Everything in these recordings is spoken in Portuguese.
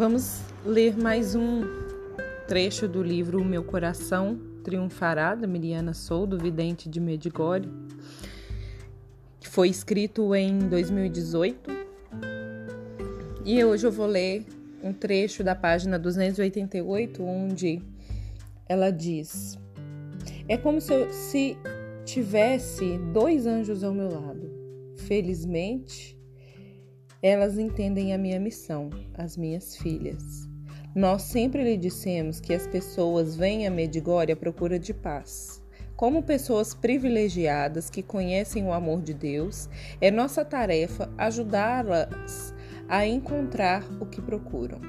Vamos ler mais um trecho do livro O Meu Coração Triunfará, da Miriana Soudo, vidente de Medigore, que foi escrito em 2018. E hoje eu vou ler um trecho da página 288, onde ela diz: É como se, eu, se tivesse dois anjos ao meu lado. Felizmente, elas entendem a minha missão, as minhas filhas. Nós sempre lhe dissemos que as pessoas vêm a Medigore à procura de paz. Como pessoas privilegiadas que conhecem o amor de Deus, é nossa tarefa ajudá-las a encontrar o que procuram.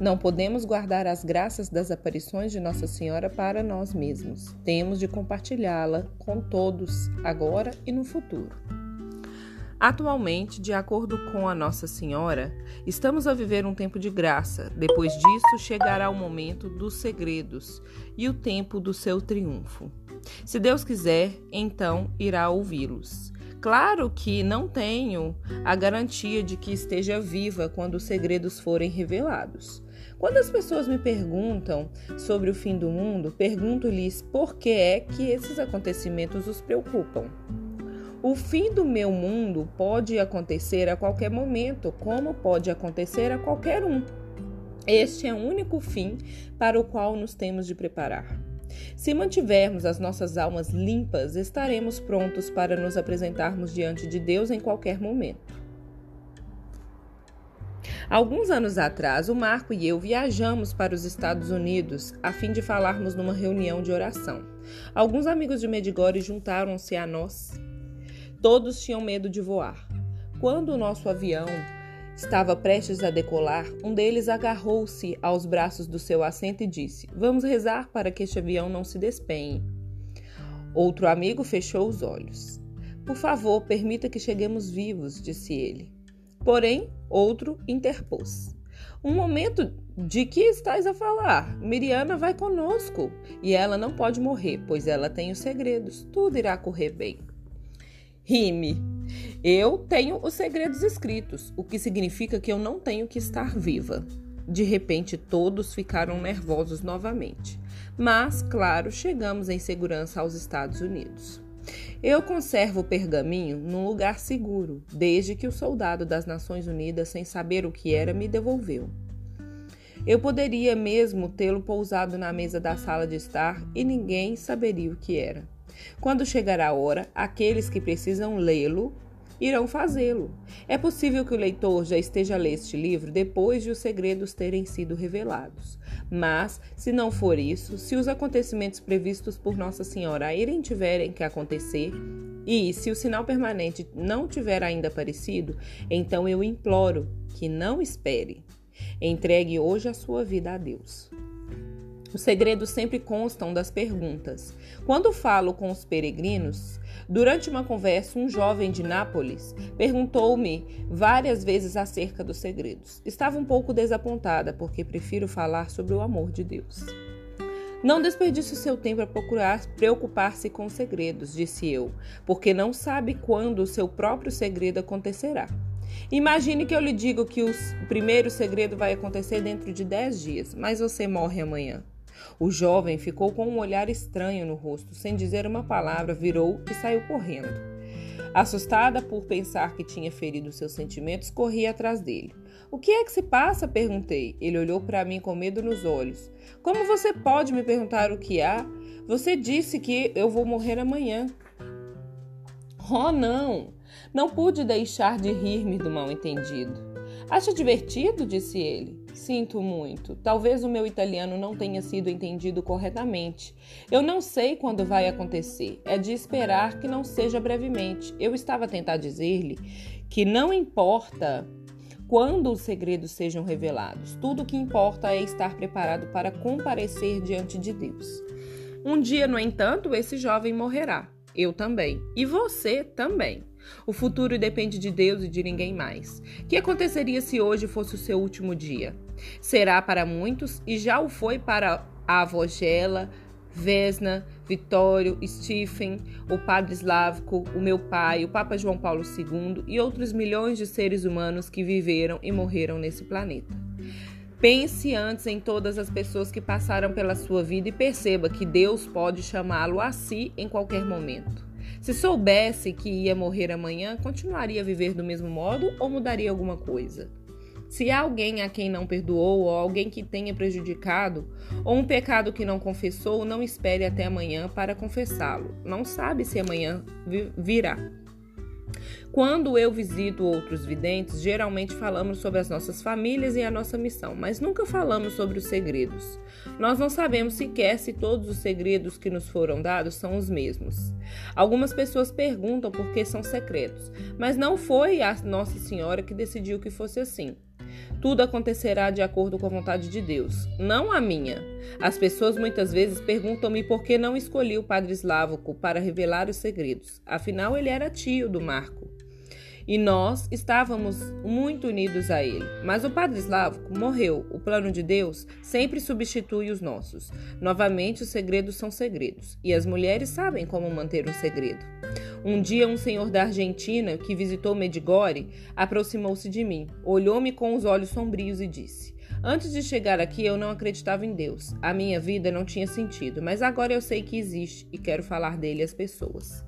Não podemos guardar as graças das aparições de Nossa Senhora para nós mesmos. Temos de compartilhá-la com todos, agora e no futuro. Atualmente, de acordo com a Nossa Senhora, estamos a viver um tempo de graça. Depois disso, chegará o momento dos segredos e o tempo do seu triunfo. Se Deus quiser, então irá ouvi-los. Claro que não tenho a garantia de que esteja viva quando os segredos forem revelados. Quando as pessoas me perguntam sobre o fim do mundo, pergunto-lhes por que é que esses acontecimentos os preocupam. O fim do meu mundo pode acontecer a qualquer momento, como pode acontecer a qualquer um. Este é o único fim para o qual nos temos de preparar. Se mantivermos as nossas almas limpas, estaremos prontos para nos apresentarmos diante de Deus em qualquer momento. Alguns anos atrás, o Marco e eu viajamos para os Estados Unidos a fim de falarmos numa reunião de oração. Alguns amigos de Medigore juntaram-se a nós Todos tinham medo de voar. Quando o nosso avião estava prestes a decolar, um deles agarrou-se aos braços do seu assento e disse: Vamos rezar para que este avião não se despenhe. Outro amigo fechou os olhos. Por favor, permita que cheguemos vivos, disse ele. Porém, outro interpôs. Um momento de que estás a falar? Miriana vai conosco e ela não pode morrer, pois ela tem os segredos. Tudo irá correr bem. Rime. Eu tenho os segredos escritos, o que significa que eu não tenho que estar viva. De repente, todos ficaram nervosos novamente. Mas, claro, chegamos em segurança aos Estados Unidos. Eu conservo o pergaminho num lugar seguro, desde que o soldado das Nações Unidas, sem saber o que era, me devolveu. Eu poderia mesmo tê-lo pousado na mesa da sala de estar e ninguém saberia o que era. Quando chegar a hora, aqueles que precisam lê-lo irão fazê-lo. É possível que o leitor já esteja a ler este livro depois de os segredos terem sido revelados. Mas, se não for isso, se os acontecimentos previstos por Nossa Senhora irem tiverem que acontecer, e se o sinal permanente não tiver ainda aparecido, então eu imploro que não espere. Entregue hoje a sua vida a Deus. Os segredos sempre constam das perguntas. Quando falo com os peregrinos, durante uma conversa, um jovem de Nápoles perguntou-me várias vezes acerca dos segredos. Estava um pouco desapontada, porque prefiro falar sobre o amor de Deus. Não desperdice seu tempo a procurar preocupar-se com segredos, disse eu, porque não sabe quando o seu próprio segredo acontecerá. Imagine que eu lhe digo que o primeiro segredo vai acontecer dentro de dez dias, mas você morre amanhã. O jovem ficou com um olhar estranho no rosto, sem dizer uma palavra, virou e saiu correndo. Assustada por pensar que tinha ferido seus sentimentos, corri atrás dele. O que é que se passa? perguntei. Ele olhou para mim com medo nos olhos. Como você pode me perguntar o que há? Você disse que eu vou morrer amanhã. Oh, não! Não pude deixar de rir-me do mal-entendido. Acha divertido? disse ele. Sinto muito. Talvez o meu italiano não tenha sido entendido corretamente. Eu não sei quando vai acontecer. É de esperar que não seja brevemente. Eu estava a tentar dizer-lhe que não importa quando os segredos sejam revelados. Tudo o que importa é estar preparado para comparecer diante de Deus. Um dia, no entanto, esse jovem morrerá. Eu também. E você também. O futuro depende de Deus e de ninguém mais. O que aconteceria se hoje fosse o seu último dia? Será para muitos e já o foi para a avó Gela, Vesna, Vitório, Stephen, o Padre Slávico, o meu pai, o Papa João Paulo II e outros milhões de seres humanos que viveram e morreram nesse planeta. Pense antes em todas as pessoas que passaram pela sua vida e perceba que Deus pode chamá-lo a si em qualquer momento. Se soubesse que ia morrer amanhã, continuaria a viver do mesmo modo ou mudaria alguma coisa? Se há alguém a quem não perdoou, ou alguém que tenha prejudicado, ou um pecado que não confessou, não espere até amanhã para confessá-lo. Não sabe se amanhã virá. Quando eu visito outros videntes, geralmente falamos sobre as nossas famílias e a nossa missão, mas nunca falamos sobre os segredos. Nós não sabemos sequer se todos os segredos que nos foram dados são os mesmos. Algumas pessoas perguntam por que são secretos, mas não foi a Nossa Senhora que decidiu que fosse assim. Tudo acontecerá de acordo com a vontade de Deus, não a minha. As pessoas muitas vezes perguntam-me por que não escolhi o padre Slávoco para revelar os segredos. Afinal, ele era tio do Marco e nós estávamos muito unidos a ele. Mas o padre Slávico morreu. O plano de Deus sempre substitui os nossos. Novamente, os segredos são segredos, e as mulheres sabem como manter um segredo. Um dia, um senhor da Argentina que visitou Medigore aproximou-se de mim, olhou-me com os olhos sombrios e disse: Antes de chegar aqui, eu não acreditava em Deus. A minha vida não tinha sentido, mas agora eu sei que existe e quero falar dele às pessoas.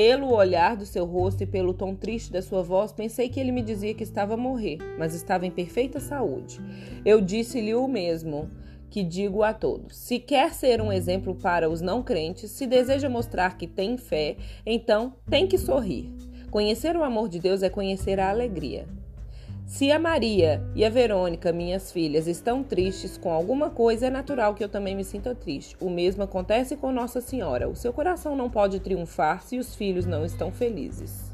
Pelo olhar do seu rosto e pelo tom triste da sua voz, pensei que ele me dizia que estava a morrer, mas estava em perfeita saúde. Eu disse-lhe o mesmo que digo a todos: se quer ser um exemplo para os não crentes, se deseja mostrar que tem fé, então tem que sorrir. Conhecer o amor de Deus é conhecer a alegria. Se a Maria e a Verônica, minhas filhas, estão tristes com alguma coisa, é natural que eu também me sinta triste. O mesmo acontece com Nossa Senhora. O seu coração não pode triunfar se os filhos não estão felizes.